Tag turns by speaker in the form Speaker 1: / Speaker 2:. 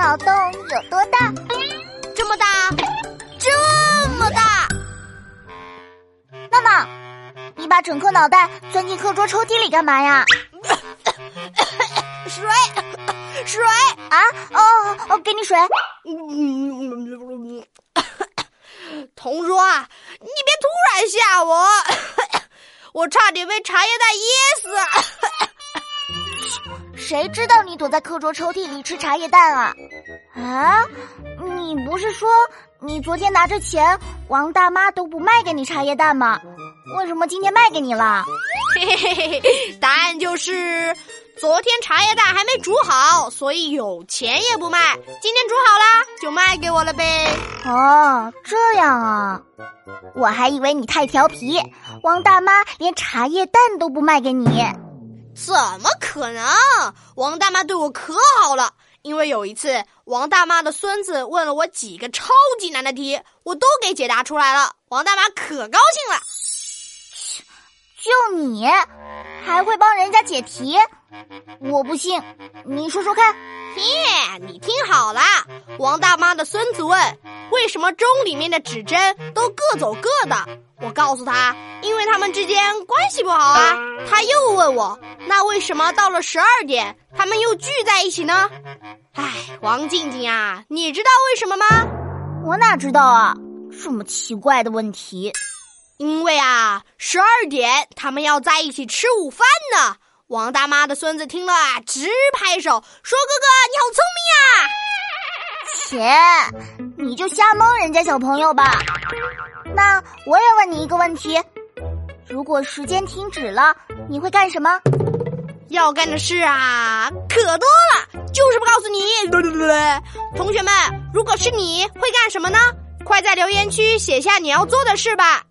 Speaker 1: 脑洞有多大？
Speaker 2: 这么大，这么大！
Speaker 1: 闹闹，你把整颗脑袋钻进课桌抽屉里干嘛呀？
Speaker 2: 水，水
Speaker 1: 啊！哦哦，给你水。
Speaker 2: 同桌啊，你别突然吓我，我差点被茶叶蛋噎死。
Speaker 1: 谁知道你躲在课桌抽屉里吃茶叶蛋啊？啊，你不是说你昨天拿着钱，王大妈都不卖给你茶叶蛋吗？为什么今天卖给你了？
Speaker 2: 嘿嘿嘿嘿，答案就是昨天茶叶蛋还没煮好，所以有钱也不卖。今天煮好了，就卖给我了呗。
Speaker 1: 哦，这样啊，我还以为你太调皮，王大妈连茶叶蛋都不卖给你。
Speaker 2: 怎么可能？王大妈对我可好了，因为有一次王大妈的孙子问了我几个超级难的题，我都给解答出来了，王大妈可高兴了。
Speaker 1: 就你还会帮人家解题？我不信，你说说看。
Speaker 2: 耶，你听好了，王大妈的孙子问：为什么钟里面的指针都各走各的？我告诉他，因为他们之间关系不好啊。他又问我，那为什么到了十二点，他们又聚在一起呢？唉，王静静啊，你知道为什么吗？
Speaker 1: 我哪知道啊，这么奇怪的问题。
Speaker 2: 因为啊，十二点他们要在一起吃午饭呢。王大妈的孙子听了啊，直拍手说：“哥
Speaker 1: 哥，你好聪明啊！”切，你就瞎蒙人家小朋友吧。那我也问你一个问题：如果时间停止了，你会干什么？
Speaker 2: 要干的事啊，可多了，就是不告诉你。同学们，如果是你会干什么呢？快在留言区写下你要做的事吧。